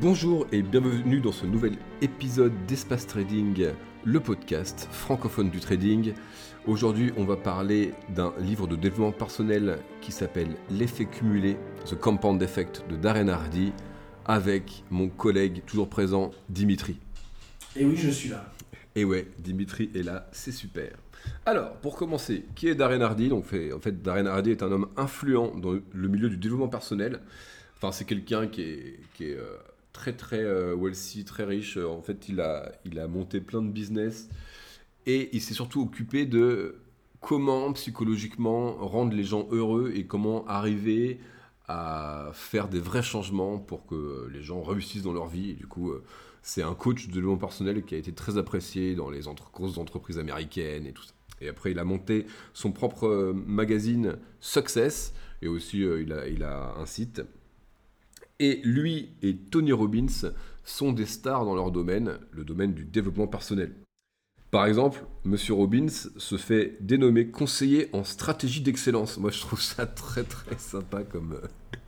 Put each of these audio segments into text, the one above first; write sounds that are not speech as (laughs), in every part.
Bonjour et bienvenue dans ce nouvel épisode d'Espace Trading, le podcast francophone du trading. Aujourd'hui, on va parler d'un livre de développement personnel qui s'appelle L'effet cumulé, The Compound Effect de Darren Hardy, avec mon collègue toujours présent, Dimitri. Et oui, je suis là. Et ouais, Dimitri est là, c'est super. Alors, pour commencer, qui est Darren Hardy? Donc, En fait, Darren Hardy est un homme influent dans le milieu du développement personnel. Enfin, c'est quelqu'un qui est, euh, très très euh, wealthy, très riche. En fait, il a, il a monté plein de business et il s'est surtout occupé de comment psychologiquement rendre les gens heureux et comment arriver à faire des vrais changements pour que les gens réussissent dans leur vie. Du coup, euh, c'est un coach de développement personnel qui a été très apprécié dans les grosses entreprises américaines et tout ça. Et après, il a monté son propre euh, magazine Success et aussi il, a, il a un site et lui et Tony Robbins sont des stars dans leur domaine, le domaine du développement personnel. Par exemple, Monsieur Robbins se fait dénommer conseiller en stratégie d'excellence. Moi, je trouve ça très très sympa comme,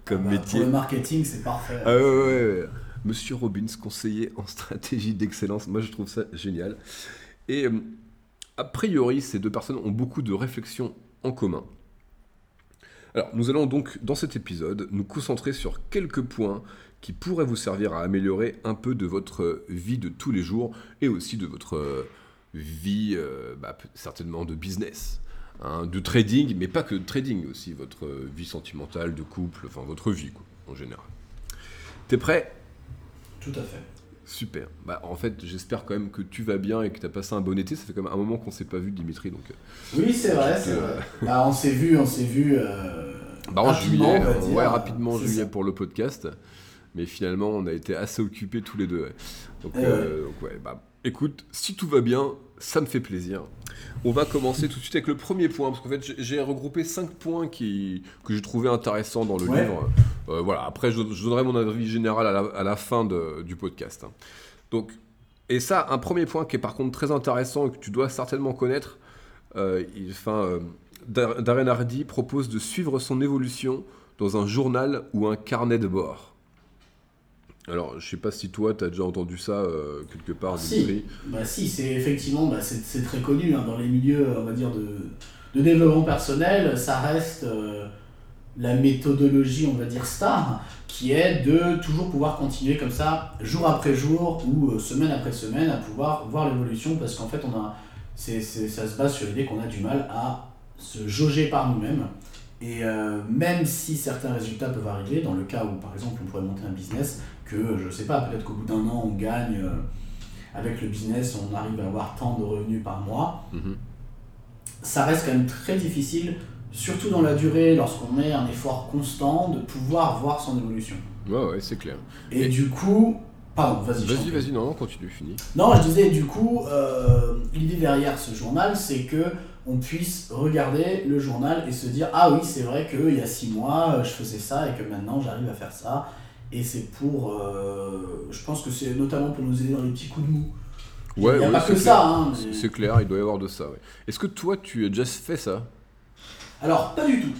comme ah bah, métier. Pour le marketing, c'est parfait. Ah ouais, Monsieur Robbins, conseiller en stratégie d'excellence. Moi, je trouve ça génial. Et euh, a priori, ces deux personnes ont beaucoup de réflexions en commun. Alors, nous allons donc, dans cet épisode, nous concentrer sur quelques points qui pourraient vous servir à améliorer un peu de votre vie de tous les jours et aussi de votre vie, euh, bah, certainement de business. Hein, de trading, mais pas que de trading aussi, votre vie sentimentale, de couple, enfin votre vie en général. T'es prêt? Tout à fait. Super. Bah, en fait, j'espère quand même que tu vas bien et que tu as passé un bon été. Ça fait quand même un moment qu'on s'est pas vu, Dimitri. Donc, euh, oui, c'est vrai, c'est vrai. Bah, on s'est vu, on s'est vu. Euh, bah, en juillet, ouais, rapidement en juillet pour le podcast. Mais finalement, on a été assez occupés tous les deux. Donc, eh euh, donc, ouais, bah, écoute, si tout va bien, ça me fait plaisir. On va commencer tout de suite avec le premier point, parce qu'en fait, j'ai regroupé cinq points qui, que j'ai trouvé intéressants dans le livre. Euh, voilà, après, je, donnerai mon avis général à la, fin du podcast. Hein. Donc, et ça, un premier point qui est par contre très intéressant et que tu dois certainement connaître, euh, il, euh, Darren Hardy propose de suivre son évolution dans un journal ou un carnet de bord. Alors, je sais pas si toi, tu as déjà entendu ça euh, quelque part, ah, si. Bah si, c'est effectivement, bah, c'est très connu hein, dans les milieux, on va dire, de, de développement personnel. Ça reste euh, la méthodologie, on va dire, star, qui est de toujours pouvoir continuer comme ça, jour après jour ou euh, semaine après semaine, à pouvoir voir l'évolution, parce qu'en fait, on a, c'est ça se base sur l'idée qu'on a du mal à se jauger par nous-mêmes. Et même si certains résultats peuvent arriver, dans le cas où par exemple on pourrait monter un business, que, je sais pas, peut-être qu'au bout d'un an, on gagne, euh, avec le business, on arrive à avoir tant de revenus par mois. Mhm. Ça reste quand même très difficile, surtout dans la durée, lorsqu'on met un effort constant, de pouvoir voir son évolution. Ouais, ouais, c'est clair. Et, du coup, Pardon, vas-y. Vas-y, vas-y, non, non, continue, fini. Non, je disais, du coup, euh, l'idée derrière ce journal, c'est que on puisse regarder le journal et se dire Ah oui, c'est vrai qu'il y a six mois, je faisais ça et que maintenant j'arrive à faire ça. Et c'est pour. Euh, je pense que c'est notamment pour nous aider dans les petits coups de mou. Ouais, il n'y a pas que ça. Hein, C'est clair, il doit y avoir de ça. Ouais. Est-ce que toi, tu as déjà fait ça? Alors, pas du tout.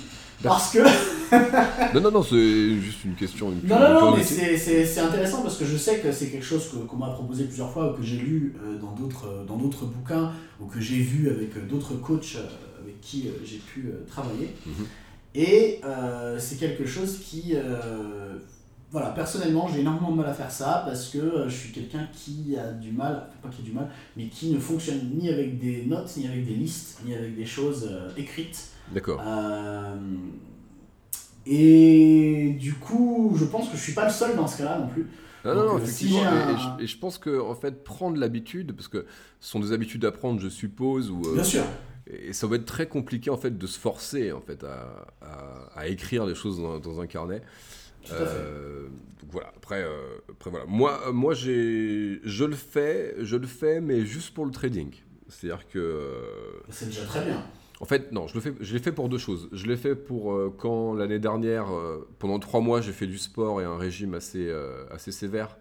Parce que. (laughs) non, non, non, c'est juste une question. non, non, non, mais c'est intéressant parce que je sais que c'est quelque chose qu'on m'a proposé plusieurs fois ou que j'ai lu euh, dans d'autres bouquins ou que j'ai vu avec euh, d'autres coachs avec qui j'ai pu travailler. Mhm. Et c'est quelque chose qui voilà, personnellement, j'ai énormément de mal à faire ça parce que euh, je suis quelqu'un qui a du mal, pas qui a du mal, mais qui ne fonctionne ni avec des notes, ni avec des listes, ni avec des choses euh, écrites. D'accord. Euh, et du coup, je pense que je suis pas le seul dans ce cas-là non plus. Non, non, effectivement. et, je, pense que en fait, prendre l'habitude, parce que ce sont des habitudes à prendre, je suppose, ou. Bien sûr. Et ça va être très compliqué en fait de se forcer en fait à, à, écrire des choses dans, dans un carnet. Euh, donc voilà. Après, euh, après voilà. Moi, moi, j'ai, je le fais, je le fais, mais juste pour le trading. C'est-à-dire que. Euh, c'est déjà très bien. En fait, non, je le fais, je l'ai fait pour deux choses. Je l'ai fait pour quand l'année dernière, pendant trois mois, j'ai fait du sport et un régime assez, assez sévère.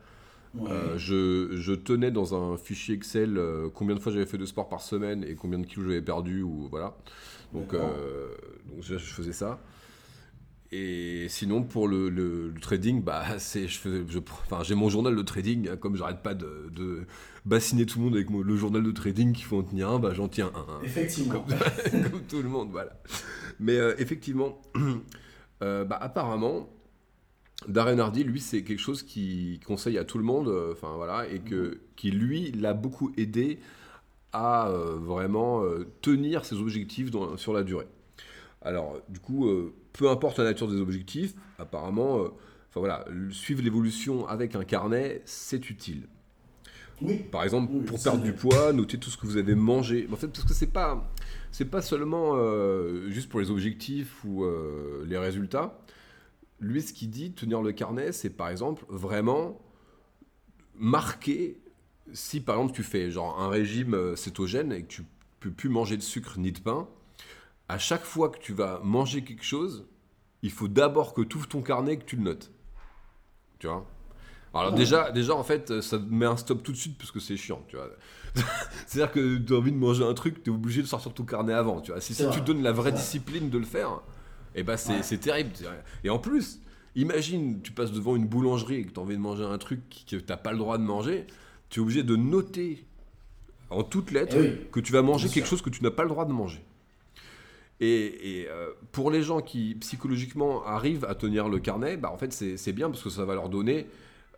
je, je, tenais dans un fichier Excel combien de fois j'avais fait de sport par semaine et combien de kilos j'avais perdu ou voilà. Donc, donc je faisais ça. Et sinon, pour le, le- le trading, bah, (laughs) c'est, je fais- je- enfin, j'ai mon journal de trading, hein, comme j'arrête pas de, de bassiner tout le monde avec mon- le journal de trading qu'il faut en tenir un, bah, j'en tiens un. hein. Effectivement. Comme, (laughs) comme tout le monde, voilà. Mais euh, effectivement, (clears throat) euh, bah, apparemment, Darren Hardy, lui, c'est quelque chose qu'il conseille à tout le monde, euh, voilà, et que, qui lui l'a beaucoup aidé à vraiment tenir ses objectifs dans- sur la durée. Alors, du coup, euh, peu importe la nature des objectifs, apparemment, euh, enfin voilà, suivre l'évolution avec un carnet, c'est utile. Oui. Par exemple, Oui, pour perdre du poids, notez tout ce que vous avez mangé. En fait, parce que c'est pas, c'est pas seulement euh, juste pour les objectifs ou euh, les résultats. Lui, ce qu'il dit, tenir le carnet, c'est par exemple vraiment marquer si par exemple tu fais genre un régime euh, cétogène et que tu peux plus manger de sucre ni de pain. À chaque fois que tu vas manger quelque chose, il faut d'abord que tu ouvres ton carnet et que tu le notes. Tu vois? Alors déjà, déjà, en fait, ça met un stop tout de suite parce que c'est chiant, tu vois. (laughs) C'est-à-dire que tu as envie de manger un truc, tu es obligé de sortir ton carnet avant, tu vois. Si, tu donnes la vraie discipline de le faire, eh ben c'est Ouais. terrible. Et en plus, imagine, tu passes devant une boulangerie et que tu as envie de manger un truc que tu n'as pas le droit de manger, tu es obligé de noter en toutes lettres Eh oui. que tu vas manger quelque sûr. chose que tu n'as pas le droit de manger. Et, et, euh, pour les gens qui psychologiquement arrivent à tenir le carnet, bah en fait c'est bien parce que ça va leur donner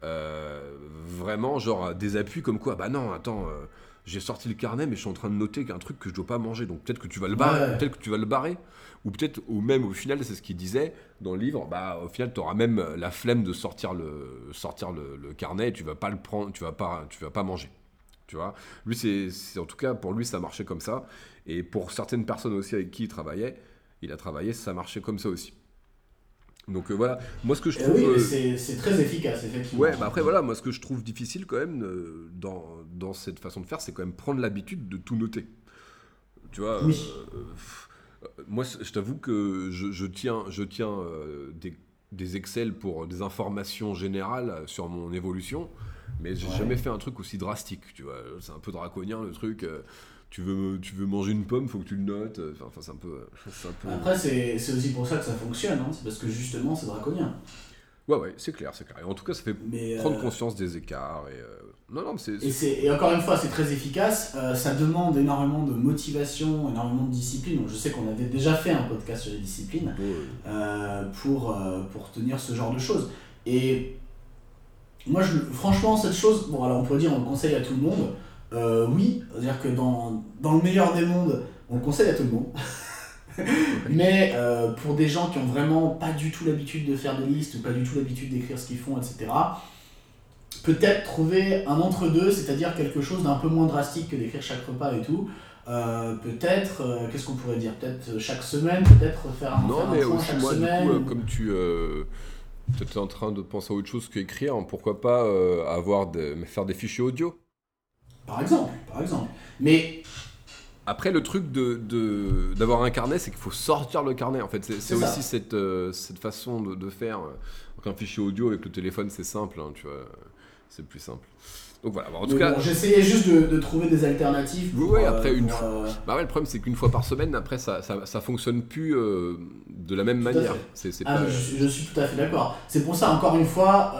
euh, vraiment genre des appuis comme quoi bah non attends euh, j'ai sorti le carnet mais je suis en train de noter qu'un truc que je dois pas manger. Donc peut-être que tu vas le barrer Ouais. peut-être que tu vas le barrer. Ou peut-être ou même au final c'est ce qu'il disait dans le livre bah au final tu auras même la flemme de sortir le sortir le, le carnet et tu vas pas le prendre tu vas pas tu vas pas manger tu vois lui c'est en tout cas pour lui ça marchait comme ça et pour certaines personnes aussi avec qui il travaillait il a travaillé ça marchait comme ça aussi donc euh, voilà moi ce que je Eh trouve oui, euh, c'est très efficace, effectivement. Ouais, bah après voilà, moi ce que je trouve difficile quand même euh, dans, dans cette façon de faire, c'est quand même prendre l'habitude de tout noter. Tu vois, Oui. pff, moi je t'avoue que je, je tiens, je tiens des, des Excel pour des informations générales sur mon évolution, mais j'ai Ouais. jamais fait un truc aussi drastique, tu vois. C'est un peu draconien le truc. euh, tu veux, tu veux manger une pomme, faut que tu le notes. euh, Enfin, c'est un peu. c'est un peu... Après, c'est aussi pour ça que ça fonctionne, hein. c'est parce que justement, c'est draconien. Ouais, ouais, c'est clair, c'est clair. Et en tout cas, ça fait Mais, prendre euh, conscience des écarts. Et, euh, Non, non, c'est. Et, encore une fois, c'est très efficace. euh, ça demande énormément de motivation, énormément de discipline. Donc, je sais qu'on avait déjà fait un podcast sur les disciplines euh, euh, pour, euh, pour tenir ce genre de choses. Et moi, je, franchement, cette chose, bon, alors on pourrait dire, on le conseille à tout le monde. Euh, oui, c'est-à-dire que dans, dans le meilleur des mondes, on le conseille à tout le monde. (laughs) Mais euh, pour des gens qui ont vraiment pas du tout l'habitude de faire des listes ou pas du tout l'habitude d'écrire ce qu'ils font, etc., peut-être trouver un entre-deux, c'est-à-dire quelque chose d'un peu moins drastique que d'écrire chaque repas et tout. Euh, peut-être, euh, qu'est-ce qu'on pourrait dire? Peut-être chaque semaine, peut-être faire un, Non, faire un mais point aussi, chaque moi, semaine. du coup, euh, comme tu euh, étais en train de penser à autre chose qu'écrire, pourquoi pas euh, avoir faire des fichiers audio? Par exemple, par exemple. Mais Après, le truc de- d'avoir un carnet, c'est qu'il faut sortir le carnet. En fait, c'est aussi cette, euh, cette façon de, de faire. euh, Donc, un fichier audio avec le téléphone, c'est simple, hein, tu vois. C'est plus simple. Donc voilà, Bon, en tout mais cas, bon, j'essayais juste de, de trouver des alternatives. Oui, pour, oui, euh, après, une pour, fois- euh, bah ouais, le problème, c'est qu'une fois par semaine, après, ça, ça, ça fonctionne plus euh, de la même Tout manière. Ah, pas. je, suis- je suis tout à fait d'accord. C'est pour ça, encore une fois,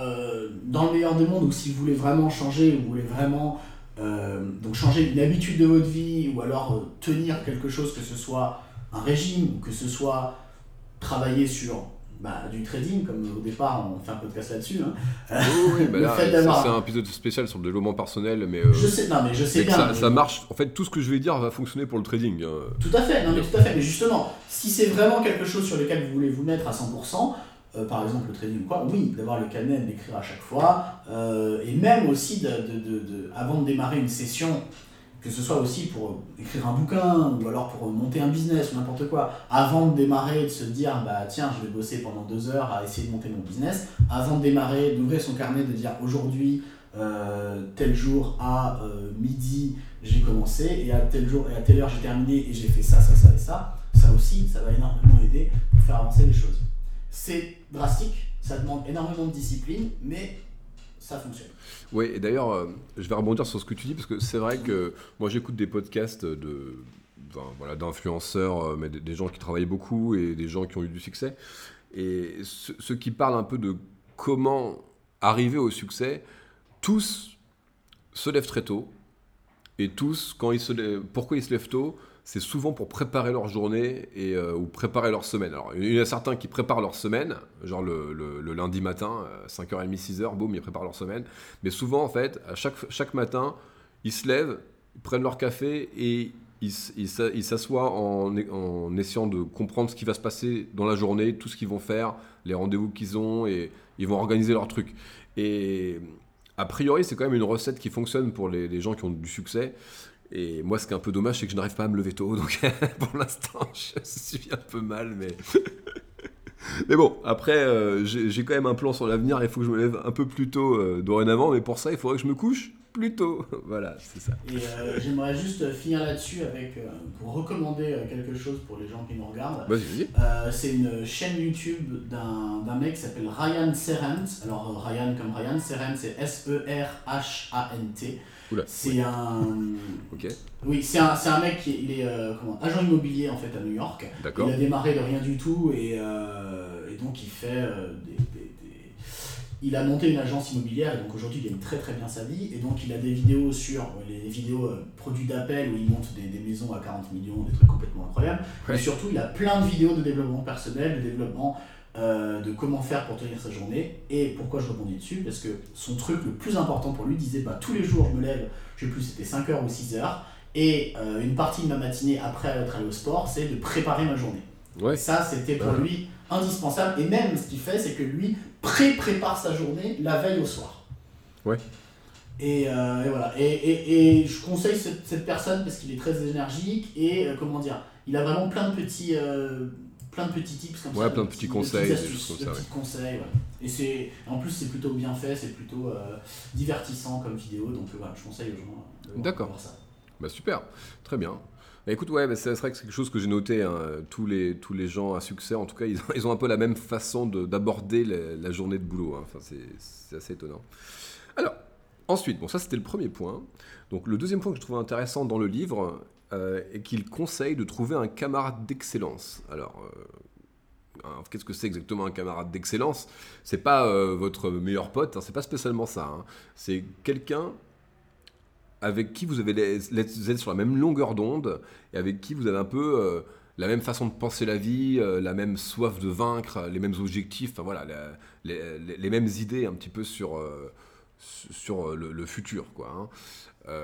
dans le meilleur des mondes, ou si vous voulez vraiment changer, ou vous voulez vraiment donc changer une habitude de votre vie, ou alors tenir quelque chose, que ce soit un régime, ou que ce soit travailler sur bah, du trading, comme au départ on fait un podcast là-dessus. hein. Oui, oui, (laughs) bah c'est un épisode spécial sur le développement personnel, mais. euh, Je sais, non mais je sais bien. ça, mais- ça marche. En fait, tout ce que je vais dire va fonctionner pour le trading. hein. Tout à fait, non mais tout à fait. Mais justement, si c'est vraiment quelque chose sur lequel vous voulez vous mettre à 100%, euh, par exemple le trading ou quoi, oui, d'avoir le carnet, de l'écrire à chaque fois, euh, et même aussi, de- de- de- avant de démarrer une session, que ce soit aussi pour écrire un bouquin, ou alors pour monter un business, ou n'importe quoi, avant de démarrer, de se dire, bah tiens, je vais bosser pendant deux heures à essayer de monter mon business, avant de démarrer, d'ouvrir son carnet, de dire aujourd'hui, euh, tel jour à euh, midi, j'ai commencé, et à tel jour et à telle heure j'ai terminé, et j'ai fait ça, ça, ça et ça, ça aussi, ça va énormément aider pour faire avancer les choses. C'est drastique, ça demande énormément de discipline, mais ça fonctionne. Oui, et d'ailleurs, euh, je vais rebondir sur ce que tu dis, parce que c'est vrai que moi j'écoute des podcasts de, voilà, d'influenceurs, euh, mais des, gens qui travaillent beaucoup et des gens qui ont eu du succès. Et ceux qui parlent un peu de comment arriver au succès, tous se lèvent très tôt. Et tous, quand ils se pourquoi ils se lèvent tôt c'est souvent pour préparer leur journée et, euh, ou préparer leur semaine. Alors, il y a certains qui préparent leur semaine, genre le, lundi matin, 5h30, 6h, boum, ils préparent leur semaine. Mais souvent, en fait, à chaque, chaque matin, ils se lèvent, ils prennent leur café et ils s'assoient en, en, essayant de comprendre ce qui va se passer dans la journée, tout ce qu'ils vont faire, les rendez-vous qu'ils ont, et ils vont organiser leur truc. Et a priori, c'est quand même une recette qui fonctionne pour les gens qui ont du succès. Et moi, ce qui est un peu dommage, c'est que je n'arrive pas à me lever tôt. Donc, (laughs) pour l'instant, (laughs) je suis un peu mal, mais. (laughs) mais bon, après, euh, j'ai quand même un plan sur l'avenir. Il faut que je me lève un peu plus tôt euh, dorénavant. Mais pour ça, il faudrait que je me couche plus tôt. voilà, c'est ça. Et euh, j'aimerais juste finir là-dessus avec pour recommander quelque chose pour les gens qui nous regardent. Vas-y, c'est une chaîne YouTube d'un mec qui s'appelle Ryan Serent. Alors, Ryan comme Ryan, Serent, c'est S-E-R-H-A-N-T. C'est un. (laughs) ok. Oui, c'est un, un, mec qui il est euh, comment, agent immobilier en fait à New York. D'accord. Il a démarré de rien du tout et, euh, et donc il fait euh, des, des, Il a monté une agence immobilière et donc aujourd'hui il gagne très très bien sa vie et donc il a des vidéos sur les, vidéos produits d'appel où il monte des, des, maisons à 40 millions, des trucs complètement incroyables. Mais surtout il a plein de vidéos de développement personnel, de développement euh, de comment faire pour tenir sa journée. Et pourquoi je rebondis dessus Parce que son truc le plus important pour lui disait bah, tous les jours je me lève, je sais plus, c'était 5h ou 6h, et euh, une partie de ma matinée après être allé au sport, c'est de préparer ma journée. Ouais. ça, c'était pour lui indispensable. Et même ce qu'il fait, c'est que lui pré-prépare sa journée la veille au soir. Ouais. Et, euh, et voilà. Et, et, et, je conseille cette, cette personne parce qu'il est très énergique et comment dire, il a vraiment plein de petits plein de petits tips comme ouais, ça. plein de petits conseils. Des petits conseils, Et c'est, en plus, c'est plutôt bien fait, c'est plutôt euh, divertissant comme vidéo, donc voilà, je conseille aux gens de D'accord. voir ça. Bah super, très bien. Bah, écoute, ouais, bah, c'est vrai que c'est quelque chose que j'ai noté. Hein. Tous, les, tous les gens à succès, en tout cas, ils ont, (laughs) ils ont un peu la même façon d'aborder la, journée de boulot. Hein. Enfin, c'est assez étonnant. Alors, ensuite, bon, ça c'était le premier point. Donc, le deuxième point que je trouvais intéressant dans le livre, euh, et qu'il conseille de trouver un camarade d'excellence. Alors, euh, qu'est-ce que c'est exactement un camarade d'excellence? C'est pas euh, votre meilleur pote, hein, c'est pas spécialement ça. Hein. C'est quelqu'un avec qui vous avez êtes sur la même longueur d'onde et avec qui vous avez un peu la même façon de penser la vie, la même soif de vaincre, les mêmes objectifs, enfin voilà, les, mêmes idées un petit peu sur, sur le, futur, quoi. Hein.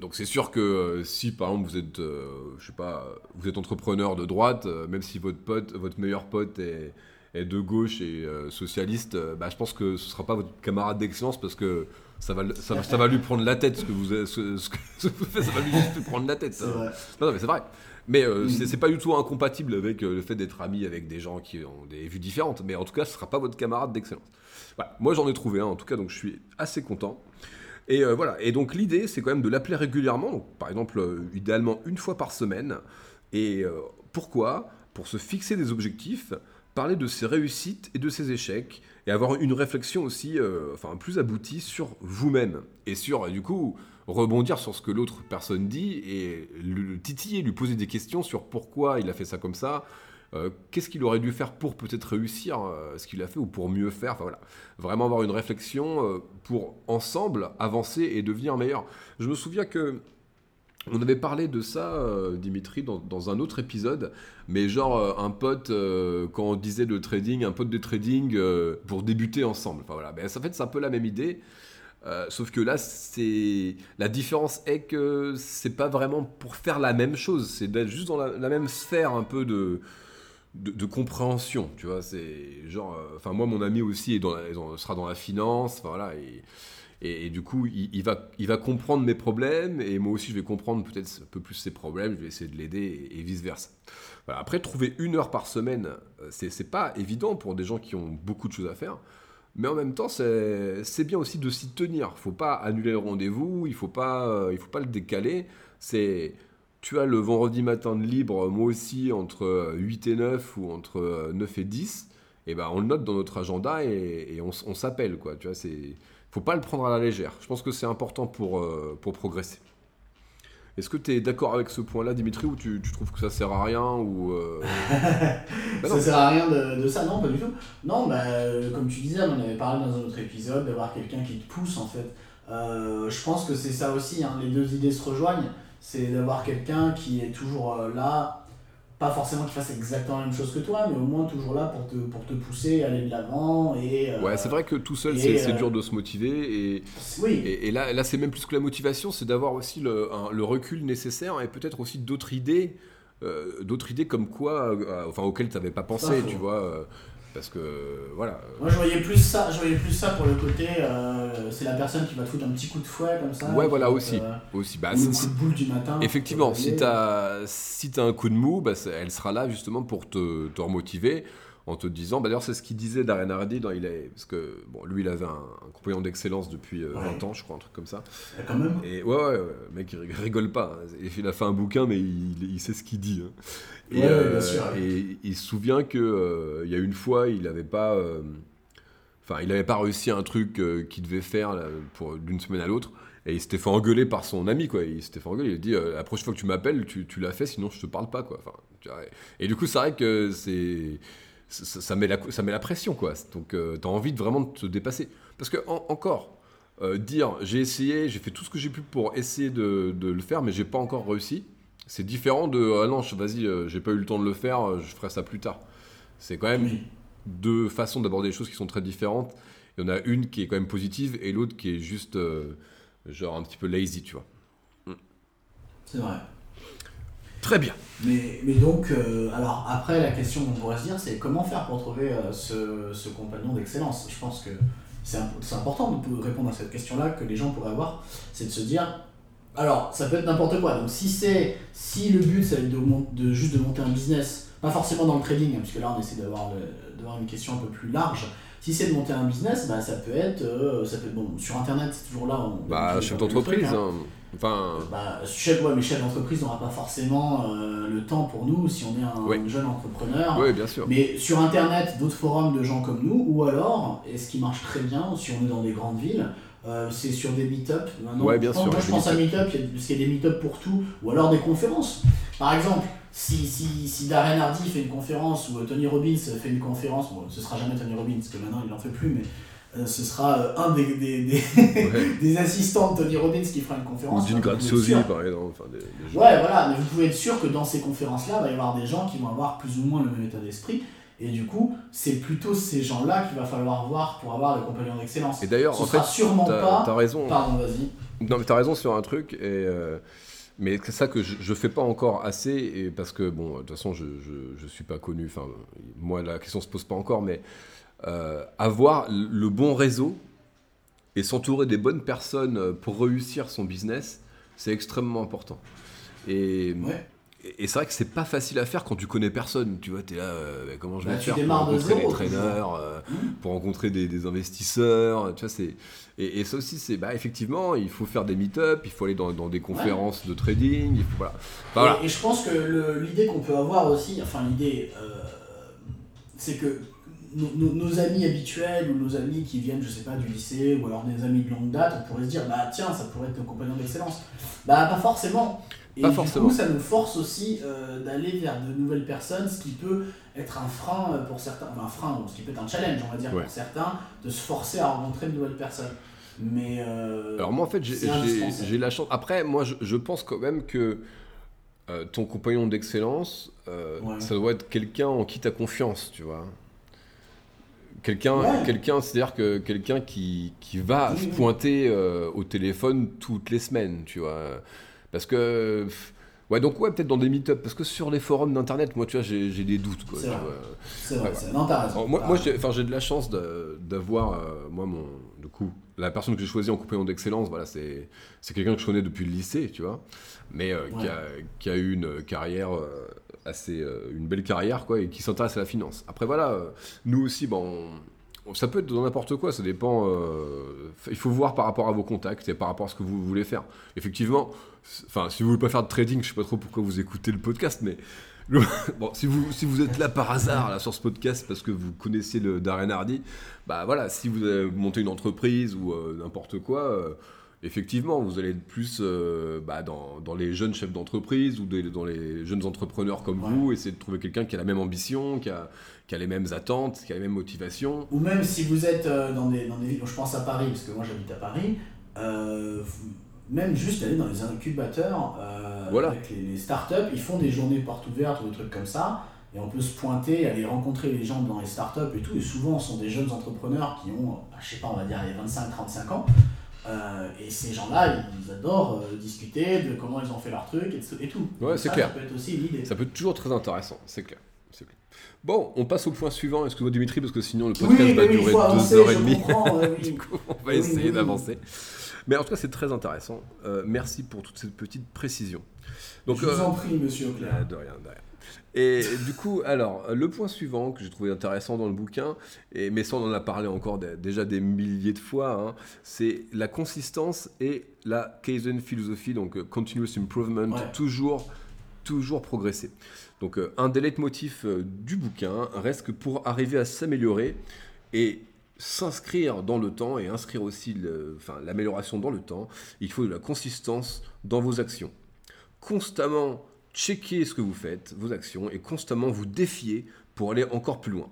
Donc c'est sûr que euh, si par exemple vous êtes, euh, je sais pas, vous êtes entrepreneur de droite, euh, même si votre pote, votre meilleur pote est, de gauche et socialiste, bah, je pense que ce sera pas votre camarade d'excellence parce que ça va, (laughs) ça, va lui prendre la tête ce que vous, (laughs) ce, que vous faites, ça va lui juste prendre la tête. Hein. Non, mais c'est vrai. Mais mm. c'est pas du tout incompatible avec le fait d'être ami avec des gens qui ont des vues différentes. Mais en tout cas, ce sera pas votre camarade d'excellence. Moi, j'en ai trouvé un, en tout cas, donc je suis assez content. Et euh, voilà. Et donc l'idée, c'est quand même de l'appeler régulièrement. par exemple, euh, idéalement une fois par semaine. Et euh, pourquoi? Pour se fixer des objectifs, parler de ses réussites et de ses échecs, et avoir une réflexion aussi, enfin plus aboutie sur vous-même et sur du coup rebondir sur ce que l'autre personne dit et le titiller, lui poser des questions sur pourquoi il a fait ça comme ça, euh, qu'est-ce qu'il aurait dû faire pour peut-être réussir euh, ce qu'il a fait ou pour mieux faire. Enfin, voilà. Vraiment avoir une réflexion euh, pour ensemble avancer et devenir meilleur. Je me souviens que on avait parlé de ça, Dimitri, dans, un autre épisode, mais genre un pote, quand on disait de trading, un pote de trading pour débuter ensemble. Enfin voilà, ben, en fait c'est un peu la même idée. sauf que là, c'est la différence est que c'est pas vraiment pour faire la même chose, c'est d'être juste dans la, même sphère un peu de, de, compréhension, tu vois. C'est genre, euh, enfin moi mon ami aussi est dans sera dans la finance, voilà. Et, et, du coup, il, va, il va comprendre mes problèmes et moi aussi je vais comprendre peut-être un peu plus ses problèmes. Je vais essayer de l'aider et, vice versa. Après, trouver une heure par semaine, euh, c'est pas évident pour des gens qui ont beaucoup de choses à faire. Mais en même temps, c'est bien aussi de s'y tenir. Il faut pas annuler le rendez-vous, il faut pas, euh, il faut pas le décaler. C'est tu as le vendredi matin de libre, moi aussi, entre 8 et 9 ou entre 9 et 10, et eh ben on le note dans notre agenda et, on, s'appelle. quoi. Tu vois, c'est faut pas le prendre à la légère. Je pense que c'est important pour, euh, pour progresser. Est-ce que tu es d'accord avec ce point-là, Dimitri, ou tu, trouves que ça sert à rien ou euh, (laughs) bah Ça sert à rien de, ça, non, pas du tout. Non, bah, comme tu disais, on avait parlé dans un autre épisode d'avoir quelqu'un qui te pousse en fait. Euh, je pense que c'est ça aussi, hein, les deux idées se rejoignent. C'est d'avoir quelqu'un qui est toujours euh, là pas forcément qu'il fasse exactement la même chose que toi, mais au moins toujours là pour te, pour te pousser, aller de l'avant. Et, euh, ouais, c'est vrai que tout seul, c'est euh, dur de se motiver. Et, oui. et, là, là c'est même plus que la motivation, c'est d'avoir aussi le, le, recul nécessaire et peut-être aussi d'autres idées. Euh, d'autres idées comme quoi, enfin auxquelles tu n'avais pas pensé, tu vois. Parce que voilà. Moi je voyais plus ça, je voyais plus ça pour le côté euh, c'est la personne qui va te foutre un petit coup de fouet comme ça. Ouais voilà aussi. Euh, aussi. Bah, coup de boule du matin. Effectivement, si tu as, si as un coup de mou, bah, elle sera là justement pour te, te remotiver en te disant, bah, d'ailleurs c'est ce qu'il disait Darren Hardy, dans, il est, parce que bon, lui il avait un, compagnon d'excellence depuis 20 euh, ans, je crois, un truc comme ça. quand même? Et ouais, ouais, mec il rigole pas, hein. il a fait un bouquin mais il, il sait ce qu'il dit. Hein. Et, euh, et, il se souvient que euh, y a une fois il n'avait pas, enfin il n'avait pas réussi un truc qu'il devait faire pour d'une semaine à l'autre. Et il s'était fait engueuler par son ami, quoi. Il s'était fait engueuler. Il a dit La prochaine fois que tu m'appelles, tu, tu l'as fait, sinon je te parle pas, quoi. Enfin, et du coup, c'est vrai que c'est ça, met la, ça met la pression, quoi. Donc, euh, tu envie de vraiment de te dépasser. Parce que, encore, euh, dire j'ai essayé, j'ai fait tout ce que j'ai pu pour essayer de, le faire, mais j'ai pas encore réussi, c'est différent de ah non, vas-y, euh, j'ai pas eu le temps de le faire, je ferai ça plus tard. C'est quand même deux façons d'aborder les choses qui sont très différentes. Il y en a une qui est quand même positive et l'autre qui est juste genre un petit peu lazy, tu vois. C'est vrai. Très bien. Mais, mais donc, euh, alors après, la question qu'on pourrait se dire, c'est comment faire pour trouver euh, ce, ce, compagnon d'excellence? Je pense que c'est important de répondre à cette question-là que les gens pourraient avoir, c'est de se dire, alors ça peut être n'importe quoi. Donc si c'est si le but c'est de, de, juste de monter un business, pas forcément dans le trading, hein, puisque là on essaie d'avoir une question un peu plus large. Si c'est de monter un business, bah, ça peut être, euh, ça peut être bon, sur internet, c'est toujours là. On, bah, chef d'entreprise. Hein. Hein. Enfin... Bah, chef, ouais, mais chef d'entreprise n'aura pas forcément euh, le temps pour nous si on est un jeune entrepreneur. Oui, bien sûr. Mais sur Internet, d'autres forums de gens comme nous, ou alors, et ce qui marche très bien si on est dans des grandes villes, euh, c'est sur des meet-up. Ouais, bien sûr. Moi, je pense à meet-up, parce qu'il y a des meet-up pour tout, ou alors des conférences. Par exemple, si, si, si Darren Hardy fait une conférence, ou Tony Robbins fait une conférence, bon, ce sera jamais Tony Robbins, parce que maintenant il n'en fait plus, mais euh, ce sera euh, un des, des, (laughs) des, assistants de Tony Robbins qui fera une conférence. D'une Graziosi, par exemple. Ouais, voilà, mais vous pouvez être sûr que dans ces conférences-là, il va y avoir des gens qui vont avoir plus ou moins le même état d'esprit. Et du coup, c'est plutôt ces gens-là qu'il va falloir voir pour avoir le compagnon d'excellence. Et d'ailleurs, en fait, sûrement pas. As raison. Pardon, vas-y. Non, mais t'as raison sur un truc. Et euh, Mais c'est ça que je, je fais pas encore assez. Et parce que, bon, de toute façon, je, je suis pas connu. Enfin, moi, la question se pose pas encore. Mais euh, avoir le bon réseau et s'entourer des bonnes personnes pour réussir son business, c'est extrêmement important. Et, et c'est vrai que c'est pas facile à faire quand tu connais personne. Tu vois, tu es là, euh, bah, comment je vais bah, faire pour rencontrer des traîneurs, mmh. pour rencontrer des, investisseurs. Tu vois, c'est... Et, ça aussi, c'est bah, effectivement, il faut faire des meet-up, il faut aller dans, des conférences de trading. voilà. Et, je pense que l'idée qu'on peut avoir aussi, enfin l'idée, c'est que nos, amis habituels ou nos amis qui viennent, je sais pas, du lycée ou alors des amis de longue date, on pourrait se dire, bah tiens, ça pourrait être un compagnon d'excellence. Bah pas forcément. Et du coup, ça nous force aussi euh, d'aller vers de nouvelles personnes, ce qui peut être un frein euh, pour certains, enfin un frein, ce qui peut être un challenge, on va dire, pour certains, de se forcer à rencontrer de nouvelles personnes. Mais. Euh, alors moi, en fait, j'ai la chance. Après, moi, je, je pense quand même que. ton compagnon d'excellence, ça doit être quelqu'un en qui tu as confiance, tu vois. Quelqu'un, quelqu'un, c'est-à-dire que quelqu'un qui, qui va se pointer au téléphone toutes les semaines, tu vois. Parce que. Ouais, donc ouais, peut-être dans des meet-up, parce que sur les forums d'internet, moi, tu vois, j'ai, des doutes, quoi. C'est vrai, c'est Non, t'as raison. Moi, moi j'ai, j'ai de la chance d'avoir, euh, moi, mon, du coup, la personne que j'ai choisie en compagnon d'excellence, voilà, c'est, c'est quelqu'un que je connais depuis le lycée, tu vois, mais euh, qui, a, qui, a, eu une carrière assez euh, une belle carrière quoi et qui s'intéresse à la finance. Après voilà, nous aussi bon ça peut être dans n'importe quoi, ça dépend. Euh, il faut voir par rapport à vos contacts et par rapport à ce que vous voulez faire. Effectivement, enfin, si vous voulez pas faire de trading, je sais pas trop pourquoi vous écoutez le podcast, mais (laughs) bon, si vous, si vous êtes là par hasard là, sur ce podcast parce que vous connaissez le Darren Hardy, bah voilà, si vous montez une entreprise ou n'importe quoi, effectivement, vous allez être plus euh, bah, dans, dans les jeunes chefs d'entreprise ou dans les jeunes entrepreneurs comme Ouais. vous, essayer de trouver quelqu'un qui a la même ambition, qui a, qui a les mêmes attentes, qui a les mêmes motivations. Ou même si vous êtes euh, dans des, dans des villes, je pense à Paris, parce que moi j'habite à Paris, euh, même juste aller dans les incubateurs, euh, Voilà. avec les, les startups, ils font des journées portes ouvertes ou des trucs comme ça, et on peut se pointer, aller rencontrer les gens dans les startups et tout, et souvent ce sont des jeunes entrepreneurs qui ont, bah, je sais pas, on va dire les 25-35 ans, euh, et ces gens-là, ils adorent euh, discuter de comment ils ont fait leur truc et, tout- et tout. Ouais, c'est clair. Ça peut être aussi une idée. Ça peut être toujours très intéressant, c'est clair. c'est clair. Bon, on passe au point suivant. Excuse-moi Dimitri, parce que sinon le podcast va oui, il durer faut avancer, deux heures et demie. oui. (laughs) Du coup, on va Oui, essayer d'avancer. Mais en tout cas, c'est très intéressant. Euh, merci pour toutes ces petites précisions. Donc, je vous euh, en prie, monsieur Auclair. Ah, de rien, de rien. Et du coup, alors, le point suivant que j'ai trouvé intéressant dans le bouquin, et, mais ça on en a parlé encore déjà des milliers de fois, hein, c'est la consistance et la Kaizen philosophie, donc euh, continuous improvement, Ouais. toujours, toujours progresser. Donc euh, un des leitmotifs euh, du bouquin reste que pour arriver à s'améliorer et s'inscrire dans le temps et inscrire aussi l'amélioration dans le temps, il faut de la consistance dans vos actions. Constamment checker ce que vous faites, vos actions, et constamment vous défier pour aller encore plus loin.